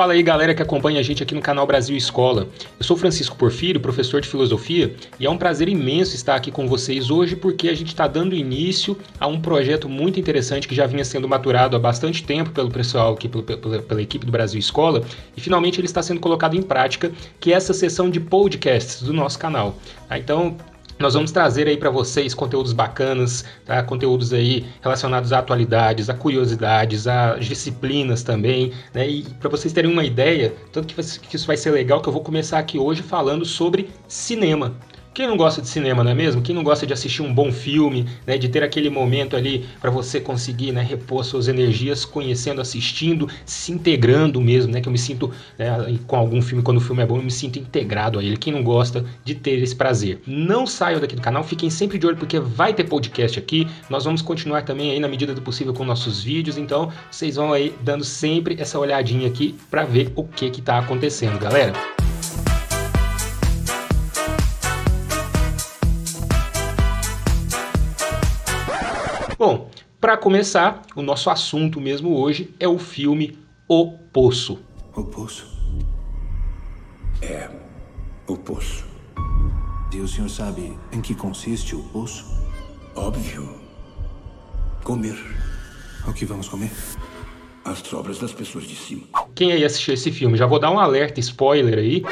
Fala aí galera que acompanha a gente aqui no canal Brasil Escola. Eu sou Francisco Porfírio, professor de filosofia, e é um prazer imenso estar aqui com vocês hoje porque a gente está dando início a um projeto muito interessante que já vinha sendo maturado há bastante tempo pelo pessoal aqui, pela, pela, pela equipe do Brasil Escola, e finalmente ele está sendo colocado em prática, que é essa sessão de podcasts do nosso canal. Tá? Então, nós vamos trazer aí para vocês conteúdos bacanas, tá? conteúdos aí relacionados a atualidades, a curiosidades, a disciplinas também, né? E para vocês terem uma ideia, tanto que isso vai ser legal, que eu vou começar aqui hoje falando sobre cinema. Quem não gosta de cinema, não é mesmo? Quem não gosta de assistir um bom filme, né, de ter aquele momento ali para você conseguir né, repor suas energias, conhecendo, assistindo, se integrando mesmo, né? Que eu me sinto né, com algum filme, quando o filme é bom, eu me sinto integrado a ele. Quem não gosta de ter esse prazer. Não saiam daqui do canal, fiquem sempre de olho porque vai ter podcast aqui. Nós vamos continuar também aí na medida do possível com nossos vídeos, então vocês vão aí dando sempre essa olhadinha aqui para ver o que que tá acontecendo, galera. Para começar, o nosso assunto mesmo hoje é o filme O Poço. O Poço? É, o Poço. E o senhor sabe em que consiste o Poço? Óbvio. Comer. O que vamos comer? As sobras das pessoas de cima. Quem aí assistiu esse filme? Já vou dar um alerta, spoiler aí.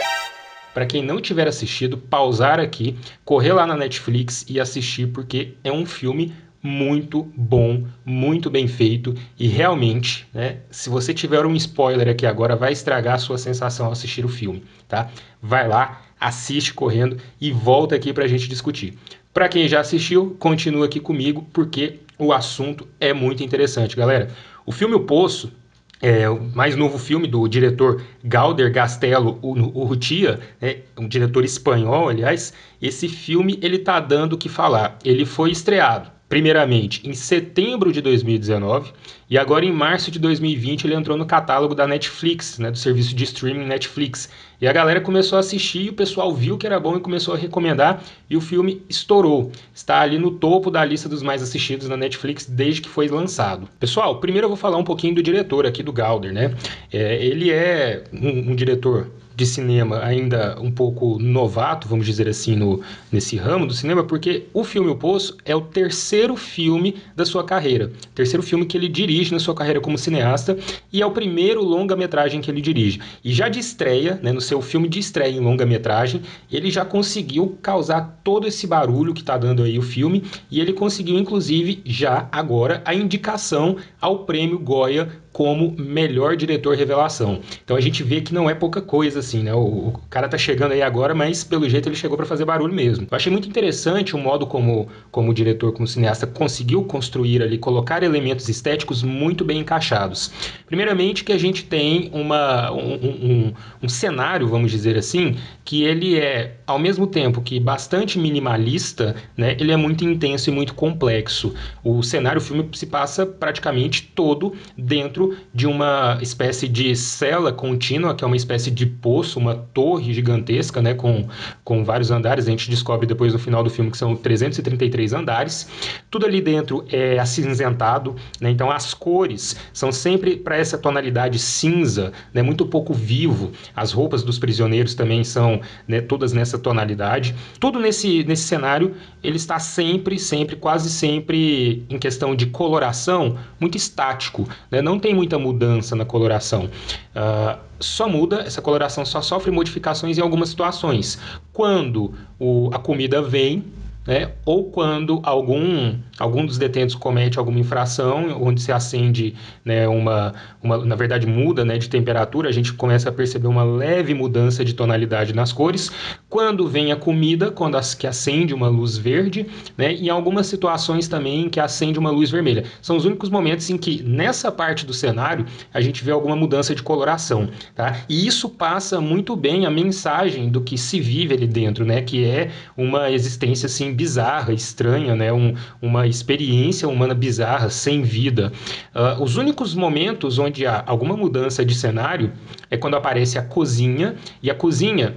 Para quem não tiver assistido, pausar aqui, correr lá na Netflix e assistir, porque é um filme muito bom, muito bem feito e realmente, né, se você tiver um spoiler aqui agora, vai estragar a sua sensação ao assistir o filme, tá? Vai lá, assiste correndo e volta aqui para a gente discutir. Para quem já assistiu, continua aqui comigo porque o assunto é muito interessante, galera. O filme O Poço é, o mais novo filme do diretor Galder Gastello Urrutia, né, um diretor espanhol, aliás, esse filme ele tá dando o que falar. Ele foi estreado primeiramente em setembro de 2019 e agora em março de 2020 ele entrou no catálogo da Netflix, né, do serviço de streaming Netflix. E a galera começou a assistir e o pessoal viu que era bom e começou a recomendar e o filme estourou. Está ali no topo da lista dos mais assistidos na Netflix desde que foi lançado. Pessoal, primeiro eu vou falar um pouquinho do diretor aqui do Galder, né? É, ele é um, um diretor de cinema ainda um pouco novato, vamos dizer assim, no, nesse ramo do cinema, porque o filme O Poço é o terceiro filme da sua carreira, terceiro filme que ele dirige na sua carreira como cineasta e é o primeiro longa-metragem que ele dirige. E já de estreia, né, no seu filme de estreia em longa-metragem, ele já conseguiu causar todo esse barulho que está dando aí o filme e ele conseguiu, inclusive, já agora a indicação ao prêmio Goya como melhor diretor revelação. Então a gente vê que não é pouca coisa assim, né? O, o cara tá chegando aí agora, mas pelo jeito ele chegou para fazer barulho mesmo. Eu achei muito interessante o modo como, como o diretor, como cineasta, conseguiu construir ali, colocar elementos estéticos muito bem encaixados. Primeiramente que a gente tem uma, um, um, um cenário, vamos dizer assim, que ele é, ao mesmo tempo que bastante minimalista, né? Ele é muito intenso e muito complexo. O cenário, o filme se passa praticamente todo dentro de uma espécie de cela contínua, que é uma espécie de poço, uma torre gigantesca, né, com, com vários andares. A gente descobre depois no final do filme que são 333 andares. Tudo ali dentro é acinzentado, né, então as cores são sempre para essa tonalidade cinza, né, muito pouco vivo. As roupas dos prisioneiros também são né, todas nessa tonalidade. Tudo nesse, nesse cenário ele está sempre, sempre, quase sempre em questão de coloração muito estático, né? não tem muita mudança na coloração. Uh, só muda, essa coloração só sofre modificações em algumas situações. Quando o, a comida vem, né? ou quando algum, algum dos detentos comete alguma infração, onde se acende né, uma, uma, na verdade muda né, de temperatura, a gente começa a perceber uma leve mudança de tonalidade nas cores. Quando vem a comida, quando as, que acende uma luz verde, né, e em algumas situações também que acende uma luz vermelha. São os únicos momentos em que nessa parte do cenário a gente vê alguma mudança de coloração. Tá? E isso passa muito bem a mensagem do que se vive ali dentro, né, que é uma existência assim bizarra, estranha, né? Um, uma experiência humana bizarra, sem vida. Uh, os únicos momentos onde há alguma mudança de cenário é quando aparece a cozinha, e a cozinha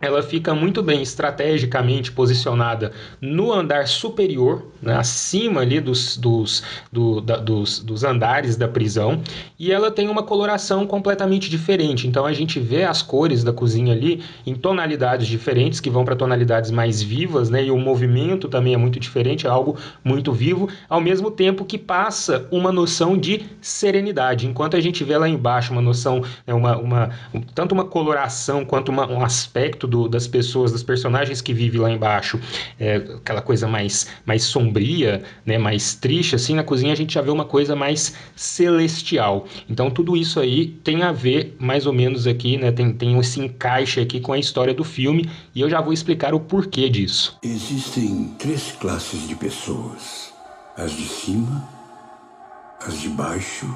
ela fica muito bem estrategicamente posicionada no andar superior, né, acima ali dos, dos, do, da, dos, dos andares da prisão, e ela tem uma coloração completamente diferente. Então a gente vê as cores da cozinha ali em tonalidades diferentes, que vão para tonalidades mais vivas, né, e o movimento também é muito diferente, é algo muito vivo, ao mesmo tempo que passa uma noção de serenidade. Enquanto a gente vê lá embaixo uma noção, né, uma, uma, tanto uma coloração quanto uma, um aspecto do, das pessoas, das personagens que vivem lá embaixo, é, aquela coisa mais, mais sombria, né, mais triste, assim, na cozinha a gente já vê uma coisa mais celestial. Então tudo isso aí tem a ver mais ou menos aqui, né, tem, tem esse encaixe aqui com a história do filme e eu já vou explicar o porquê disso. Existem três classes de pessoas: as de cima, as de baixo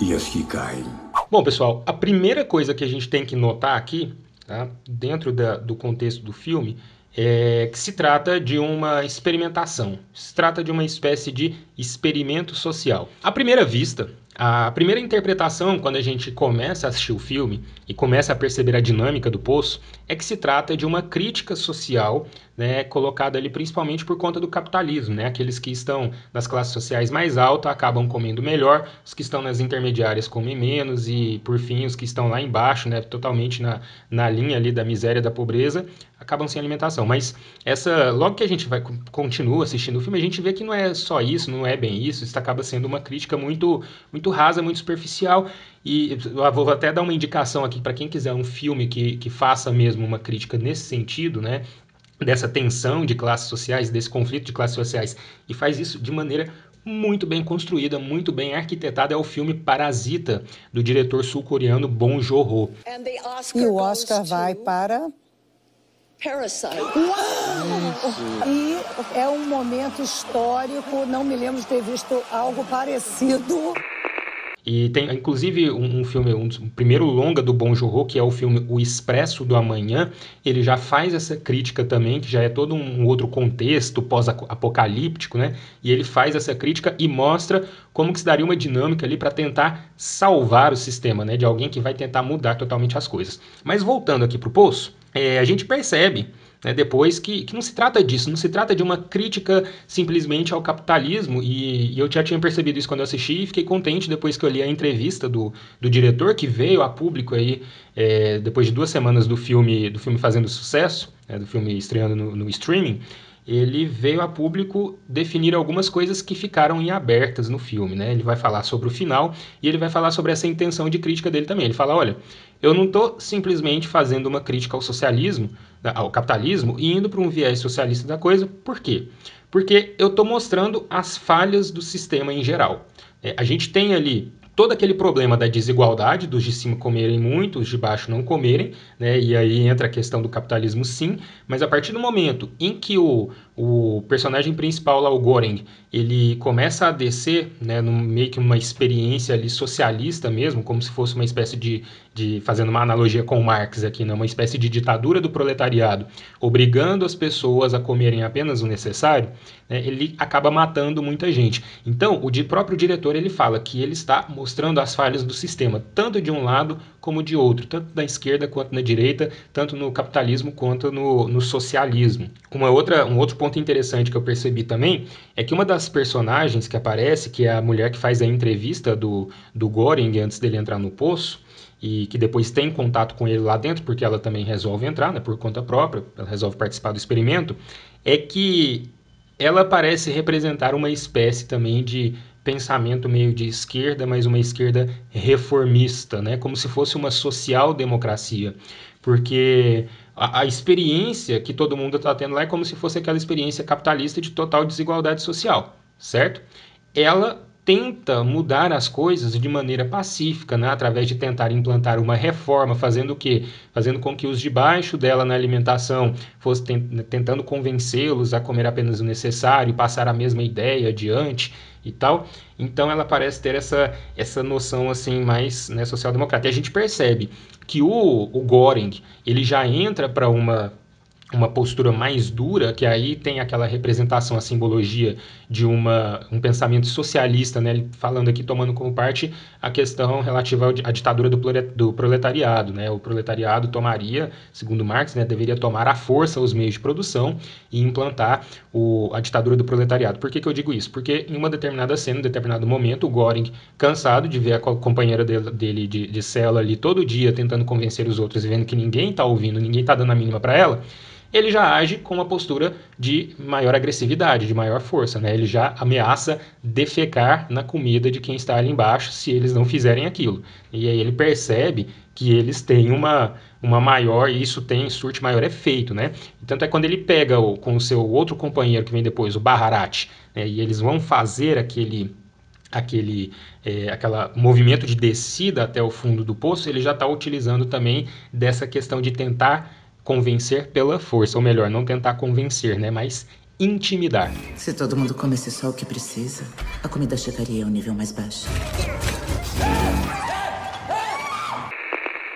e as que caem. Bom, pessoal, a primeira coisa que a gente tem que notar aqui tá? dentro da, do contexto do filme, é que se trata de uma experimentação, se trata de uma espécie de experimento social. À primeira vista, a primeira interpretação, quando a gente começa a assistir o filme e começa a perceber a dinâmica do poço, é que se trata de uma crítica social, né, colocada ali principalmente por conta do capitalismo. Né? Aqueles que estão nas classes sociais mais altas acabam comendo melhor, os que estão nas intermediárias comem menos, e por fim, os que estão lá embaixo, né, totalmente na, na linha ali da miséria da pobreza, acabam sem alimentação. Mas essa, logo que a gente vai continua assistindo o filme, a gente vê que não é só isso, não é bem isso, isso acaba sendo uma crítica muito, muito rasa, muito superficial. E eu vou até dar uma indicação aqui para quem quiser um filme que, que faça mesmo uma crítica nesse sentido, né? Dessa tensão de classes sociais, desse conflito de classes sociais, e faz isso de maneira muito bem construída, muito bem arquitetada, é o filme Parasita, do diretor sul-coreano Bong Joon-ho. E o Oscar vai para Parasite. Uau! E é um momento histórico, não me lembro de ter visto algo parecido. E tem, inclusive, um, um filme, um, um, primeiro longa do Bon Joon-ho, que é o filme O Expresso do Amanhã, ele já faz essa crítica também, que já é todo um outro contexto pós-apocalíptico, né? E ele faz essa crítica e mostra como que se daria uma dinâmica ali para tentar salvar o sistema, né? De alguém que vai tentar mudar totalmente as coisas. Mas voltando aqui para o Poço, é, a gente percebe né, depois que, que não se trata disso, não se trata de uma crítica simplesmente ao capitalismo, e, e, eu já tinha percebido isso quando eu assisti e fiquei contente depois que eu li a entrevista do, do diretor, que veio a público aí, é, depois de duas semanas do filme, do filme fazendo sucesso, né, do filme estreando no, no streaming, ele veio a público definir algumas coisas que ficaram em abertas no filme, né? Ele vai falar sobre o final e ele vai falar sobre essa intenção de crítica dele também. Ele fala, olha, eu não estou simplesmente fazendo uma crítica ao socialismo, ao capitalismo e indo para um viés socialista da coisa. Por quê? Porque eu estou mostrando as falhas do sistema em geral. É, a gente tem ali todo aquele problema da desigualdade, dos de cima comerem muito, os de baixo não comerem, né? E aí entra a questão do capitalismo sim, mas a partir do momento em que o, o personagem principal lá, o Goring, ele começa a descer, né, num, meio que uma experiência ali socialista mesmo, como se fosse uma espécie de, de fazendo uma analogia com Marx aqui, né, uma espécie de ditadura do proletariado, obrigando as pessoas a comerem apenas o necessário, né, ele acaba matando muita gente. Então, o de, próprio diretor ele fala que ele está mostrando as falhas do sistema, tanto de um lado como de outro, tanto da esquerda quanto na direita, tanto no capitalismo quanto no, no socialismo. Uma outra, um outro ponto interessante que eu percebi também é que uma das personagens que aparece, que é a mulher que faz a entrevista do, do Goring antes dele entrar no poço, e que depois tem contato com ele lá dentro, porque ela também resolve entrar, né, por conta própria, ela resolve participar do experimento, é que ela parece representar uma espécie também de pensamento meio de esquerda, mas uma esquerda reformista, né? como se fosse uma social-democracia, porque a, a, experiência que todo mundo está tendo lá é como se fosse aquela experiência capitalista de total desigualdade social, certo? Ela tenta mudar as coisas de maneira pacífica, né? através de tentar implantar uma reforma, fazendo o quê? Fazendo com que os de baixo dela na alimentação fossem tentando convencê-los a comer apenas o necessário, passar a mesma ideia adiante e tal. Então ela parece ter essa, essa noção assim mais né, social-democrata. E a gente percebe que o, o Goring ele já entra para uma uma postura mais dura, que aí tem aquela representação, a simbologia de uma, um pensamento socialista, né? falando aqui, tomando como parte a questão relativa à ditadura do, do proletariado. Né? O proletariado tomaria, segundo Marx, né, deveria tomar à força os meios de produção e implantar o, a ditadura do proletariado. Por que, que eu digo isso? Porque em uma determinada cena, em um determinado momento, o Göring, cansado de ver a companheira dele, dele de, de cela ali todo dia tentando convencer os outros e vendo que ninguém está ouvindo, ninguém está dando a mínima para ela, ele já age com uma postura de maior agressividade, de maior força. Né? Ele já ameaça defecar na comida de quem está ali embaixo se eles não fizerem aquilo. E aí ele percebe que eles têm uma, uma maior, e isso tem, surte maior efeito, né? Tanto é quando ele pega o, com o seu outro companheiro que vem depois, o Baharat, né? e eles vão fazer aquele aquele é, aquela movimento de descida até o fundo do poço, ele já está utilizando também dessa questão de tentar convencer pela força, ou melhor, não tentar convencer, né, mas intimidar. Se todo mundo comesse só o que precisa, a comida chegaria a um nível mais baixo.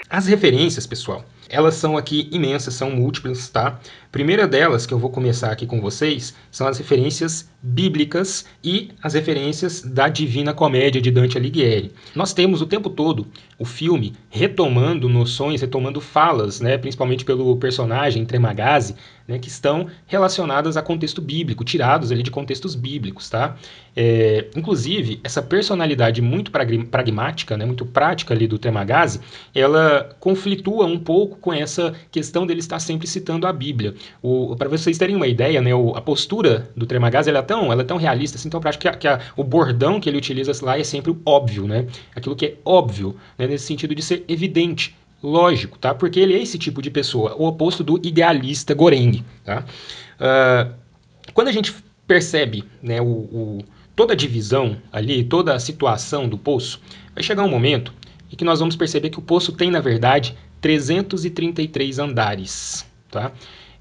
As referências, pessoal, elas são aqui imensas, são múltiplas, tá? Primeira delas que eu vou começar aqui com vocês são as referências bíblicas e as referências da Divina Comédia de Dante Alighieri. Nós temos o tempo todo o filme retomando noções, retomando falas, né, principalmente pelo personagem Tremagazzi, né, que estão relacionadas a contexto bíblico, tirados ali de contextos bíblicos, tá? É, inclusive, essa personalidade muito pragmática, né, muito prática ali do Tremagazzi, ela conflitua um pouco com essa questão dele estar sempre citando a Bíblia. Para vocês terem uma ideia, né, o, a postura do Tremagazzi ela é, tão, ela é tão realista, assim, tão prática, que, a, que a, o bordão que ele utiliza lá é sempre o óbvio, né? Aquilo que é óbvio, né, nesse sentido de ser evidente, lógico, tá? Porque ele é esse tipo de pessoa, o oposto do idealista Goreng, tá? Uh, quando a gente percebe né, o, o, toda a divisão ali, toda a situação do poço, vai chegar um momento em que nós vamos perceber que o poço tem, na verdade, 333 andares, tá?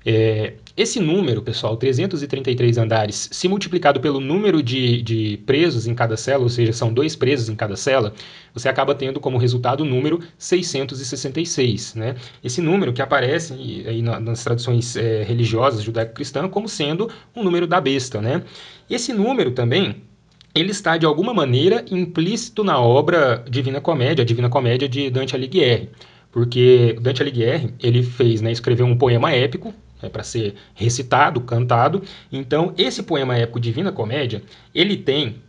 É, esse número, pessoal, 333 andares, se multiplicado pelo número de, de presos em cada cela, ou seja, são dois presos em cada cela, você acaba tendo como resultado o número 666. Né? Esse número que aparece aí nas tradições é, religiosas judaico-cristãs como sendo um número da besta. Né? Esse número também ele está de alguma maneira implícito na obra Divina Comédia, a Divina Comédia de Dante Alighieri, porque Dante Alighieri ele fez, né, escreveu um poema épico é para ser recitado, cantado. Então, esse poema épico Divina Comédia, ele tem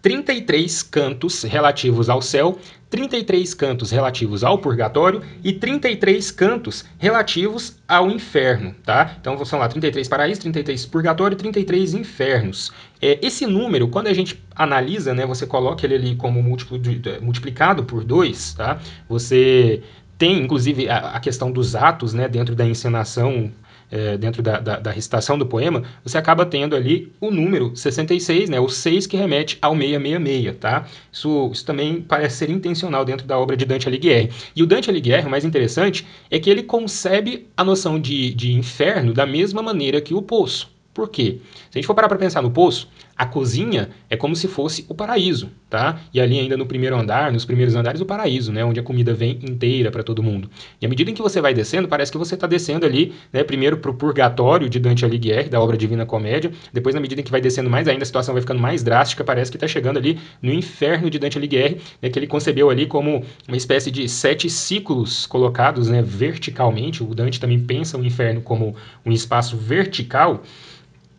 33 cantos relativos ao céu, 33 cantos relativos ao purgatório e 33 cantos relativos ao inferno, tá? Então, são lá 33 paraísos, 33 purgatório e 33 infernos. É, esse número, quando a gente analisa, né, você coloca ele ali como múltiplo de, multiplicado por 2, tá? Você tem, inclusive, a, a questão dos atos, né, dentro da encenação é, dentro da, da, da, recitação do poema, você acaba tendo ali o número 66, né, o 6 que remete ao 666, tá? Isso, isso também parece ser intencional dentro da obra de Dante Alighieri. E o Dante Alighieri, o mais interessante, é que ele concebe a noção de, de inferno da mesma maneira que o poço. Por quê? Se a gente for parar para pensar no poço, a cozinha é como se fosse o paraíso, tá? E ali ainda no primeiro andar, nos primeiros andares, o paraíso, né? Onde a comida vem inteira para todo mundo. E à medida em que você vai descendo, parece que você está descendo ali, né? Primeiro para o purgatório de Dante Alighieri, da obra Divina Comédia. Depois, na medida em que vai descendo mais ainda, a situação vai ficando mais drástica. Parece que está chegando ali no inferno de Dante Alighieri, né? Que ele concebeu ali como uma espécie de sete ciclos colocados, né? Verticalmente. O Dante também pensa o inferno como um espaço vertical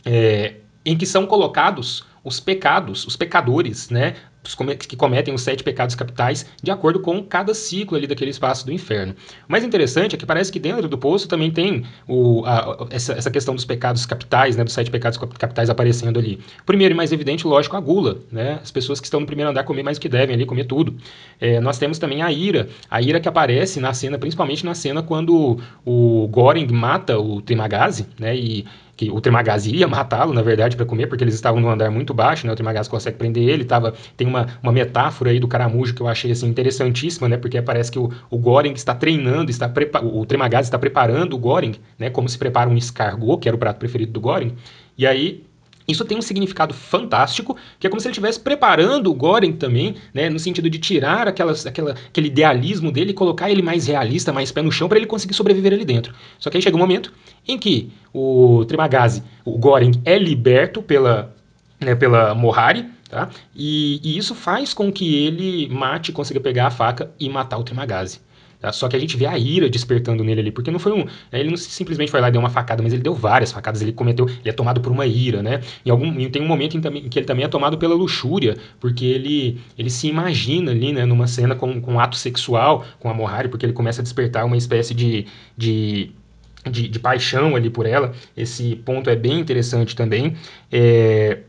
é, em que são colocados os pecados, os pecadores, né, que cometem os sete pecados capitais, de acordo com cada ciclo ali daquele espaço do inferno. O mais interessante é que parece que dentro do poço também tem o, a, essa, essa, questão dos pecados capitais, né, dos sete pecados capitais aparecendo ali. Primeiro e mais evidente, lógico, a gula, né, as pessoas que estão no primeiro andar comer mais do que devem ali, comer tudo. É, nós temos também a ira, a ira que aparece na cena, principalmente na cena quando o Goring mata o Temagazi, né, e que o Tremagazzi ia matá-lo, na verdade, para comer, porque eles estavam num andar muito baixo, né? O Tremagazzi consegue prender ele, tava, tem uma, uma metáfora aí do caramujo que eu achei assim interessantíssima, né? Porque parece que o, o Goring está treinando, está o Tremagazzi está preparando o Goring, né? Como se prepara um escargot, que era o prato preferido do Goring. E aí Isso tem um significado fantástico, que é como se ele estivesse preparando o Goren também, né, no sentido de tirar aquelas, aquela, aquele idealismo dele e colocar ele mais realista, mais pé no chão, para ele conseguir sobreviver ali dentro. Só que aí chega um momento em que o Trimagazi, o Goren, é liberto pela, né, pela Mohari, tá? E, e, isso faz com que ele mate, consiga pegar a faca e matar o Trimagazi. Tá? Só que a gente vê a ira despertando nele ali, porque não foi um. Né, ele não simplesmente foi lá e deu uma facada, mas ele deu várias facadas, ele cometeu. Ele é tomado por uma ira, né? Em algum, tem um momento em, em que ele também é tomado pela luxúria, porque ele, ele se imagina ali, né, numa cena com, com um ato sexual com a Mohari, porque ele começa a despertar uma espécie de, de de, de, paixão ali por ela. Esse ponto é bem interessante também. É,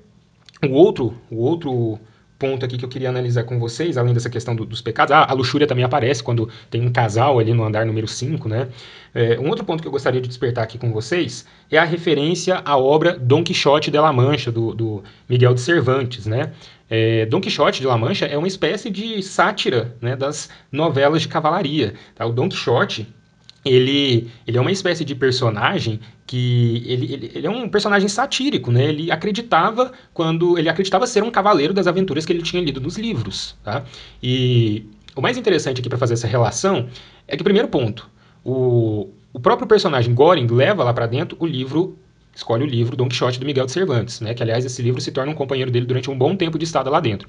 o outro, o outro ponto aqui que eu queria analisar com vocês, além dessa questão do, dos pecados, ah, a luxúria também aparece quando tem um casal ali no andar número 5, né? É, um outro ponto que eu gostaria de despertar aqui com vocês é a referência à obra Dom Quixote de La Mancha, do, do Miguel de Cervantes, né? É, Dom Quixote de La Mancha é uma espécie de sátira né, das novelas de cavalaria. Tá? O Dom Quixote ele, ele é uma espécie de personagem que ele, ele, ele, é um personagem satírico, né? Ele acreditava quando ele acreditava ser um cavaleiro das aventuras que ele tinha lido nos livros, tá? E o mais interessante aqui para fazer essa relação é que primeiro ponto, o, o próprio personagem Goring leva lá para dentro o livro escolhe o livro Don Quixote do Miguel de Cervantes, né? Que aliás esse livro se torna um companheiro dele durante um bom tempo de estada lá dentro.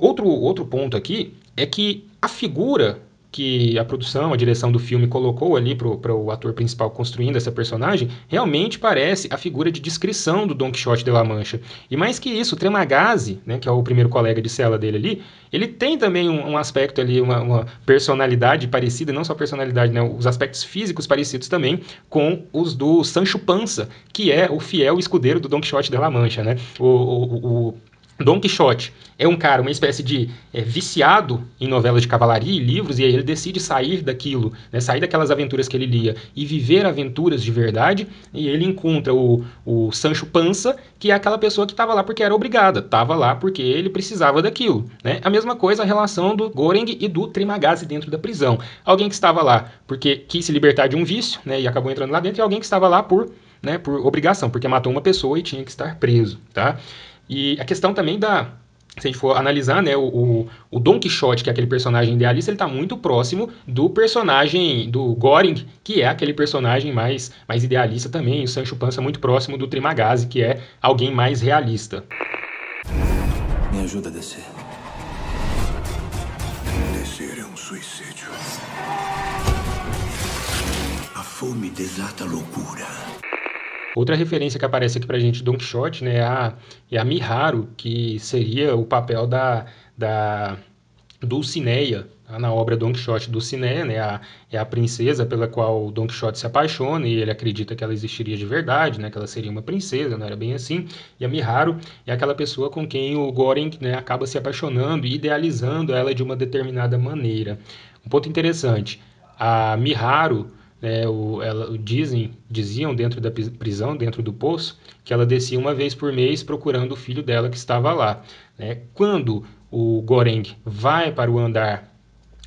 outro outro ponto aqui é que a figura que a produção, a direção do filme colocou ali para o ator principal construindo essa personagem, realmente parece a figura de descrição do Don Quixote de La Mancha. E mais que isso, o Tremagazzi, né, que é o primeiro colega de cela dele ali, ele tem também um, um aspecto ali, uma, uma, personalidade parecida, não só personalidade, né, os aspectos físicos parecidos também com os do Sancho Panza, que é o fiel escudeiro do Don Quixote de La Mancha. Né? o, o, o Dom Quixote é um cara, uma espécie de é, viciado em novelas de cavalaria e livros, e aí ele decide sair daquilo, né, sair daquelas aventuras que ele lia e viver aventuras de verdade, e ele encontra o, o Sancho Panza, que é aquela pessoa que estava lá porque era obrigada, estava lá porque ele precisava daquilo. Né? A mesma coisa a relação do Goreng e do Trimagazi dentro da prisão. Alguém que estava lá porque quis se libertar de um vício né, e acabou entrando lá dentro, e alguém que estava lá por, né, por obrigação, porque matou uma pessoa e tinha que estar preso. Tá? E a questão também da. Se a gente for analisar, né, o, o Don Quixote, que é aquele personagem idealista, ele está muito próximo do personagem do Goring, que é aquele personagem mais, mais idealista também. O Sancho Panza muito próximo do Trimagazi, que é alguém mais realista. Me ajuda a descer. Descer é um suicídio. A fome desata a loucura. Outra referência que aparece aqui pra gente, Don Quixote, né, é a, é a Miharu, que seria o papel da, da Dulcinea, tá? na obra Don Quixote Dulcinea, né, a, é a princesa pela qual Don Quixote se apaixona e ele acredita que ela existiria de verdade, né, que ela seria uma princesa, não era bem assim. E a Miharu é aquela pessoa com quem o Goren né, acaba se apaixonando e idealizando ela de uma determinada maneira. Um ponto interessante, a Miharu é, o, ela, dizem, diziam dentro da prisão, dentro do poço, que ela descia uma vez por mês procurando o filho dela que estava lá. Né? Quando o Goreng vai para o andar,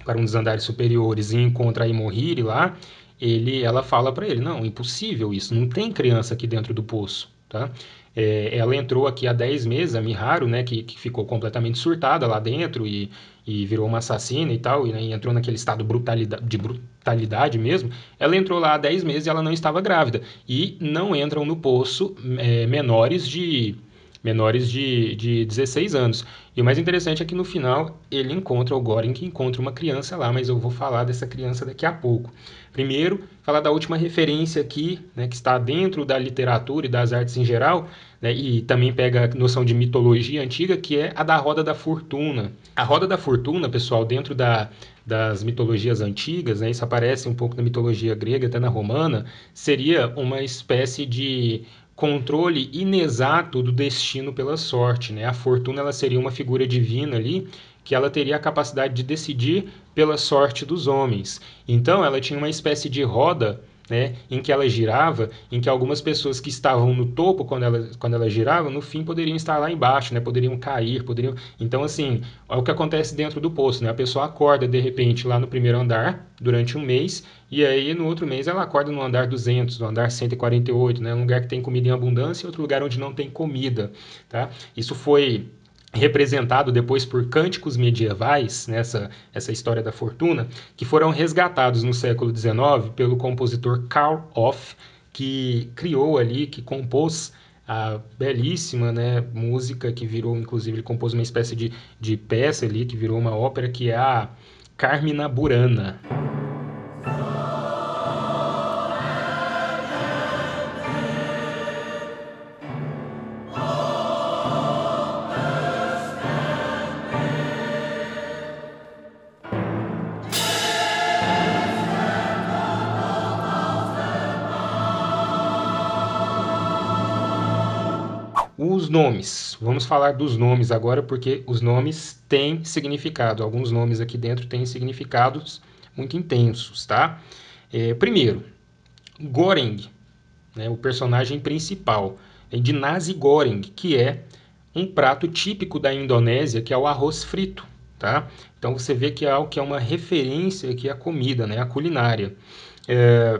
para um dos andares superiores e encontra a Imohiri lá, ele, ela fala para ele, não, impossível isso, não tem criança aqui dentro do poço. Tá? É, ela entrou aqui há 10 meses, a Miharu, né, que, que ficou completamente surtada lá dentro e, e virou uma assassina e tal, e, né, e entrou naquele estado brutalidade, de brutalidade mesmo, ela entrou lá há 10 meses e ela não estava grávida. E não entram no poço é, menores de menores de, de 16 anos. E o mais interessante é que no final ele encontra o Goring, que encontra uma criança lá, mas eu vou falar dessa criança daqui a pouco. Primeiro, falar da última referência aqui, né, que está dentro da literatura e das artes em geral, né, e também pega a noção de mitologia antiga, que é a da Roda da Fortuna. A Roda da Fortuna, pessoal, dentro da, das mitologias antigas, né, isso aparece um pouco na mitologia grega, até na romana, seria uma espécie de controle inexato do destino pela sorte. Né? A fortuna ela seria uma figura divina ali que ela teria a capacidade de decidir pela sorte dos homens. Então ela tinha uma espécie de roda né, em que ela girava, em que algumas pessoas que estavam no topo quando ela, quando ela girava, no fim poderiam estar lá embaixo, né, poderiam cair, poderiam. Então, assim, é o que acontece dentro do poço, né? A pessoa acorda de repente lá no primeiro andar durante um mês e aí no outro mês ela acorda no andar 200, no andar 148, né, um lugar que tem comida em abundância e outro lugar onde não tem comida, tá? Isso foi representado depois por cânticos medievais, nessa essa história da fortuna, que foram resgatados no século XIX pelo compositor Karl Off, que criou ali, que compôs a belíssima né, música que virou, inclusive, ele compôs uma espécie de, de peça ali, que virou uma ópera, que é a Carmina Burana. Nomes. Vamos falar dos nomes agora, porque os nomes têm significado. Alguns nomes aqui dentro têm significados muito intensos, tá? É, primeiro, Goreng, né, o personagem principal, é de Nasi Goreng, que é um prato típico da Indonésia, que é o arroz frito, tá? Então você vê que é algo que é uma referência aqui à comida, né, à culinária. É,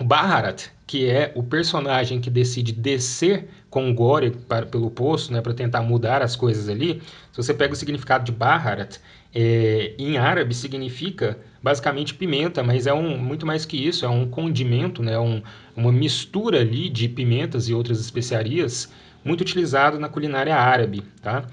Baharat, que é o personagem que decide descer com Gore para, pelo poço, né, para tentar mudar as coisas ali, se você pega o significado de Baharat, é, em árabe significa basicamente pimenta, mas é um muito mais que isso, é um condimento, né, um, uma mistura ali de pimentas e outras especiarias muito utilizado na culinária árabe, tá?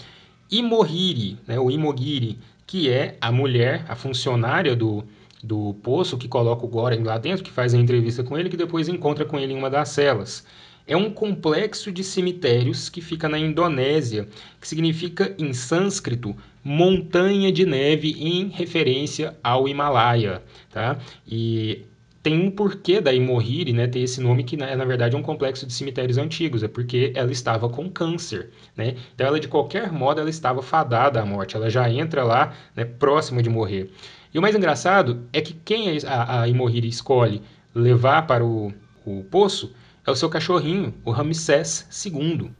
Imohiri, né, o imogiri, que é a mulher, a funcionária do, do poço que coloca o Goren lá dentro, que faz a entrevista com ele, que depois encontra com ele em uma das celas é um complexo de cemitérios que fica na Indonésia, que significa em sânscrito montanha de neve em referência ao Himalaia, tá? E tem um porquê da Imohiri, né, ter esse nome que na, na verdade é um complexo de cemitérios antigos, é porque ela estava com câncer, né? Então ela de qualquer modo ela estava fadada à morte, ela já entra lá, né, próxima de morrer. E o mais engraçado é que quem a, a Imohiri escolhe levar para o, o poço é o seu cachorrinho, o Ramsés II.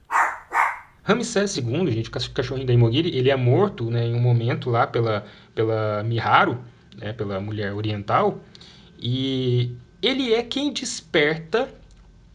Ramsés II, gente, o cachorrinho da Imogiri, ele é morto né, em um momento lá pela, pela Miharu, né, pela mulher oriental, e ele é quem desperta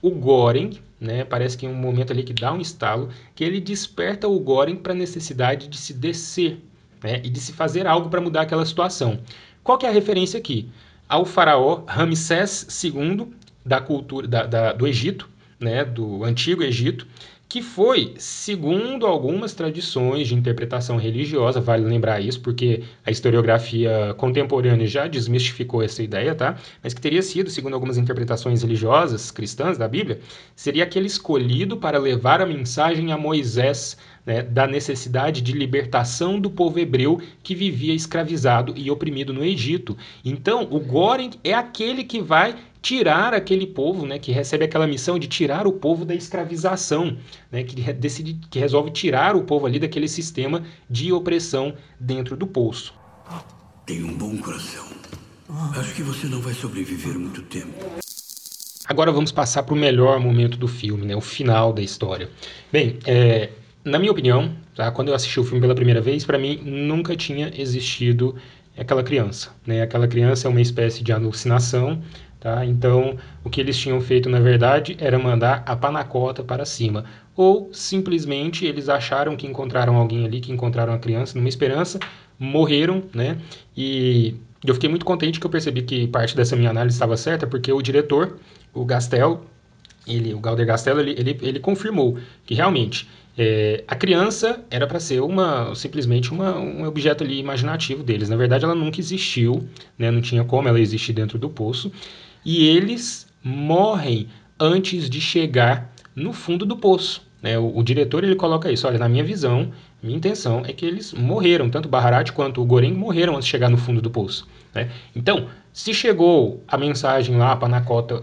o Goren, né, parece que em um momento ali que dá um estalo, que ele desperta o Goren para a necessidade de se descer né, e de se fazer algo para mudar aquela situação. Qual que é a referência aqui? Ao faraó Ramsés II, da cultura da, da, do Egito, né, do antigo Egito, que foi, segundo algumas tradições de interpretação religiosa, vale lembrar isso, porque a historiografia contemporânea já desmistificou essa ideia, tá? Mas que teria sido, segundo algumas interpretações religiosas cristãs da Bíblia, seria aquele escolhido para levar a mensagem a Moisés né, da necessidade de libertação do povo hebreu que vivia escravizado e oprimido no Egito. Então, o Goren é aquele que vai tirar aquele povo, né, que recebe aquela missão de tirar o povo da escravização, né, que decide, que resolve tirar o povo ali daquele sistema de opressão dentro do poço. Tem um bom coração. Acho que você não vai sobreviver muito tempo. Agora vamos passar para o melhor momento do filme, né, o final da história. Bem, é, na minha opinião, tá, quando eu assisti o filme pela primeira vez, para mim nunca tinha existido aquela criança. Né? Aquela criança é uma espécie de alucinação Tá? Então, o que eles tinham feito, na verdade, era mandar a panacota para cima. Ou, simplesmente, eles acharam que encontraram alguém ali, que encontraram a criança numa esperança, morreram, né? E eu fiquei muito contente que eu percebi que parte dessa minha análise estava certa, porque o diretor, o Gastel, ele, o Galder Gastel, ele, ele, ele confirmou que realmente é, a criança era para ser uma simplesmente uma, um objeto ali imaginativo deles. Na verdade, ela nunca existiu, né? não tinha como ela existir dentro do poço e eles morrem antes de chegar no fundo do poço. Né? O, o, diretor ele coloca isso, olha, na minha visão, minha intenção é que eles morreram, tanto o Baharat quanto o Goreng morreram antes de chegar no fundo do poço. Né? Então, se chegou a mensagem lá, a panacota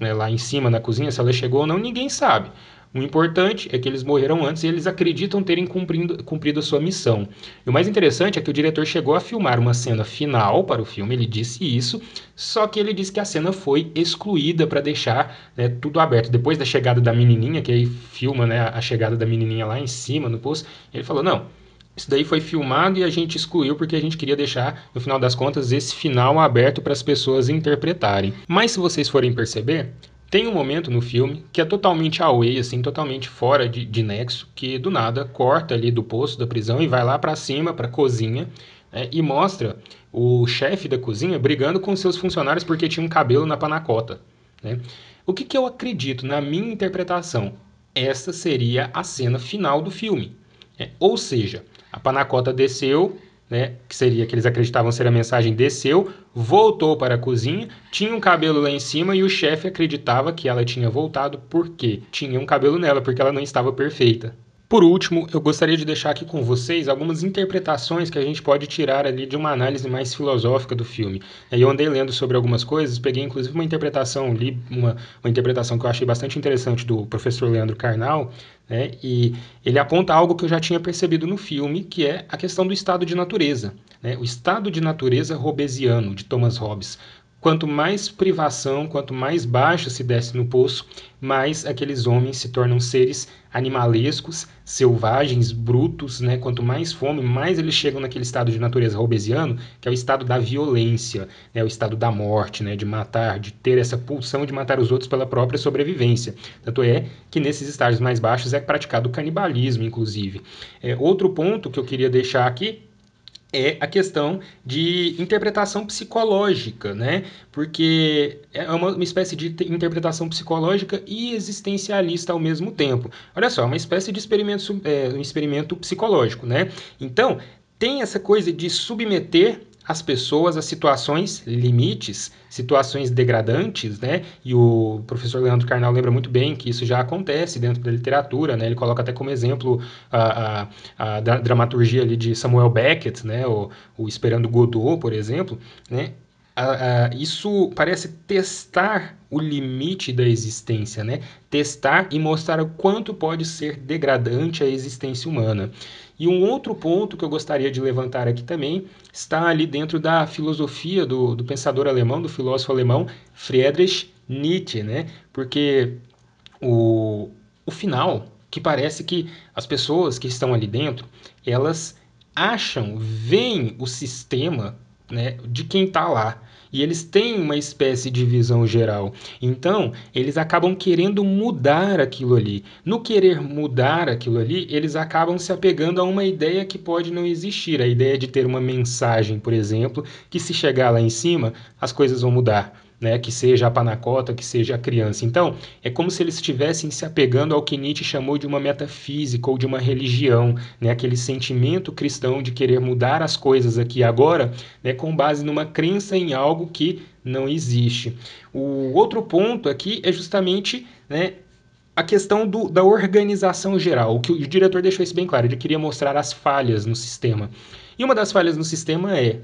né, lá em cima na cozinha, se ela chegou ou não, ninguém sabe. O importante é que eles morreram antes e eles acreditam terem cumprido, cumprido a sua missão. E o mais interessante é que o diretor chegou a filmar uma cena final para o filme, ele disse isso, só que ele disse que a cena foi excluída para deixar né, tudo aberto. Depois da chegada da menininha, que aí filma né, a chegada da menininha lá em cima no posto, ele falou: não, isso daí foi filmado e a gente excluiu porque a gente queria deixar, no final das contas, esse final aberto para as pessoas interpretarem. Mas se vocês forem perceber, tem um momento no filme que é totalmente away, assim, totalmente fora de, de nexo, que do nada corta ali do poço da prisão e vai lá para cima, para cozinha, né, e mostra o chefe da cozinha brigando com seus funcionários porque tinha um cabelo na panacota. Né? O que, que eu acredito, na minha interpretação? Esta seria a cena final do filme. Né? Ou seja, a panacota desceu, né, que seria que eles acreditavam ser a mensagem, desceu, voltou para a cozinha, tinha um cabelo lá em cima e o chefe acreditava que ela tinha voltado porque tinha um cabelo nela, porque ela não estava perfeita. Por último, eu gostaria de deixar aqui com vocês algumas interpretações que a gente pode tirar ali de uma análise mais filosófica do filme. Eu andei lendo sobre algumas coisas, peguei inclusive uma interpretação, li uma, uma interpretação que eu achei bastante interessante do professor Leandro Carnal, né? e ele aponta algo que eu já tinha percebido no filme, que é a questão do estado de natureza. Né? O estado de natureza robesiano, de Thomas Hobbes. Quanto mais privação, quanto mais baixo se desce no poço, mais aqueles homens se tornam seres animalescos, selvagens, brutos, né? Quanto mais fome, mais eles chegam naquele estado de natureza robesiano, que é o estado da violência, né? O estado da morte, né? De matar, de ter essa pulsão de matar os outros pela própria sobrevivência. Tanto é que nesses estágios mais baixos é praticado o canibalismo, inclusive. É, outro ponto que eu queria deixar aqui é a questão de interpretação psicológica, né? Porque é uma, uma, espécie de interpretação psicológica e existencialista ao mesmo tempo. Olha só, uma espécie de experimento, é, um experimento psicológico, né? Então, tem essa coisa de submeter as pessoas a situações limites, situações degradantes, né? E o professor Leandro Carnal lembra muito bem que isso já acontece dentro da literatura, né? Ele coloca até como exemplo a, a, a dramaturgia ali de Samuel Beckett, né? O, o Esperando Godot, por exemplo, né? Isso parece testar o limite da existência, né? Testar e mostrar o quanto pode ser degradante a existência humana. E um outro ponto que eu gostaria de levantar aqui também está ali dentro da filosofia do, do pensador alemão, do filósofo alemão Friedrich Nietzsche, né? Porque o, o final, que parece que as pessoas que estão ali dentro, elas acham, veem o sistema né, de quem está lá e eles têm uma espécie de visão geral. Então, eles acabam querendo mudar aquilo ali. No querer mudar aquilo ali, eles acabam se apegando a uma ideia que pode não existir, a ideia de ter uma mensagem, por exemplo, que se chegar lá em cima, as coisas vão mudar né, que seja a panacota, que seja a criança. Então, é como se eles estivessem se apegando ao que Nietzsche chamou de uma metafísica ou de uma religião, né, aquele sentimento cristão de querer mudar as coisas aqui e agora, né, com base numa crença em algo que não existe. O outro ponto aqui é justamente né, a questão do, da organização geral. O que o diretor deixou isso bem claro, ele queria mostrar as falhas no sistema. E uma das falhas no sistema é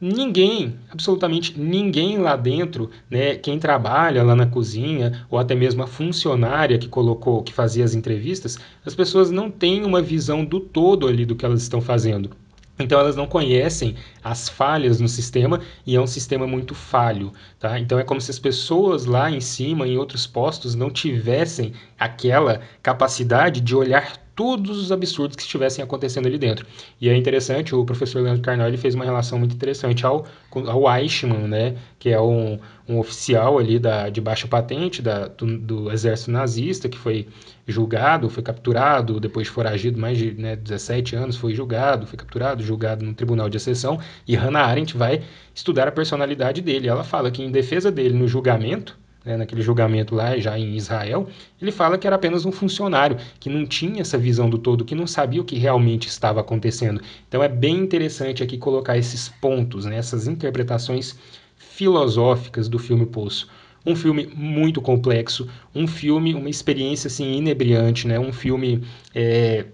Ninguém, absolutamente ninguém lá dentro, né, quem trabalha lá na cozinha ou até mesmo a funcionária que colocou, que fazia as entrevistas, as pessoas não têm uma visão do todo ali do que elas estão fazendo. Então elas não conhecem as falhas no sistema e é um sistema muito falho, tá? Então é como se as pessoas lá em cima, em outros postos, não tivessem aquela capacidade de olhar todos os absurdos que estivessem acontecendo ali dentro. E é interessante, o professor Leandro Carnal ele fez uma relação muito interessante ao, ao Eichmann, né, que é um, um oficial ali da, de baixa patente da, do, do, exército nazista, que foi julgado, foi capturado, depois de foragido mais de né, 17 anos, foi julgado, foi capturado, julgado no tribunal de exceção, e Hannah Arendt vai estudar a personalidade dele. Ela fala que em defesa dele no julgamento, né, naquele julgamento lá já em Israel, ele fala que era apenas um funcionário, que não tinha essa visão do todo, que não sabia o que realmente estava acontecendo. Então é bem interessante aqui colocar esses pontos, né, essas interpretações filosóficas do filme Poço. Um filme muito complexo, um filme, uma experiência assim inebriante, né? um filme é,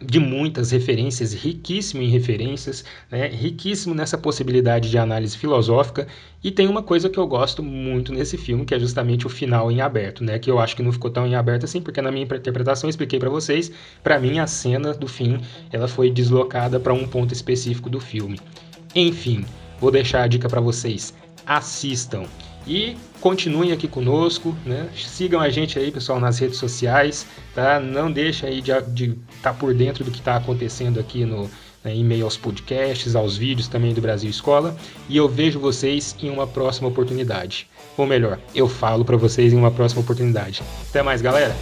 de muitas referências, riquíssimo em referências, né? riquíssimo nessa possibilidade de análise filosófica. E tem uma coisa que eu gosto muito nesse filme, que é justamente o final em aberto, né? que eu acho que não ficou tão em aberto assim, porque na minha interpretação, expliquei para vocês, para mim a cena do fim ela foi deslocada para um ponto específico do filme. Enfim, vou deixar a dica para vocês. Assistam. E continuem aqui conosco, né? Sigam a gente aí, pessoal, nas redes sociais, tá? Não deixa aí de estar tá por dentro do que está acontecendo aqui no né, em meio aos podcasts, aos vídeos também do Brasil Escola. E eu vejo vocês em uma próxima oportunidade. Ou melhor, eu falo para vocês em uma próxima oportunidade. Até mais, galera!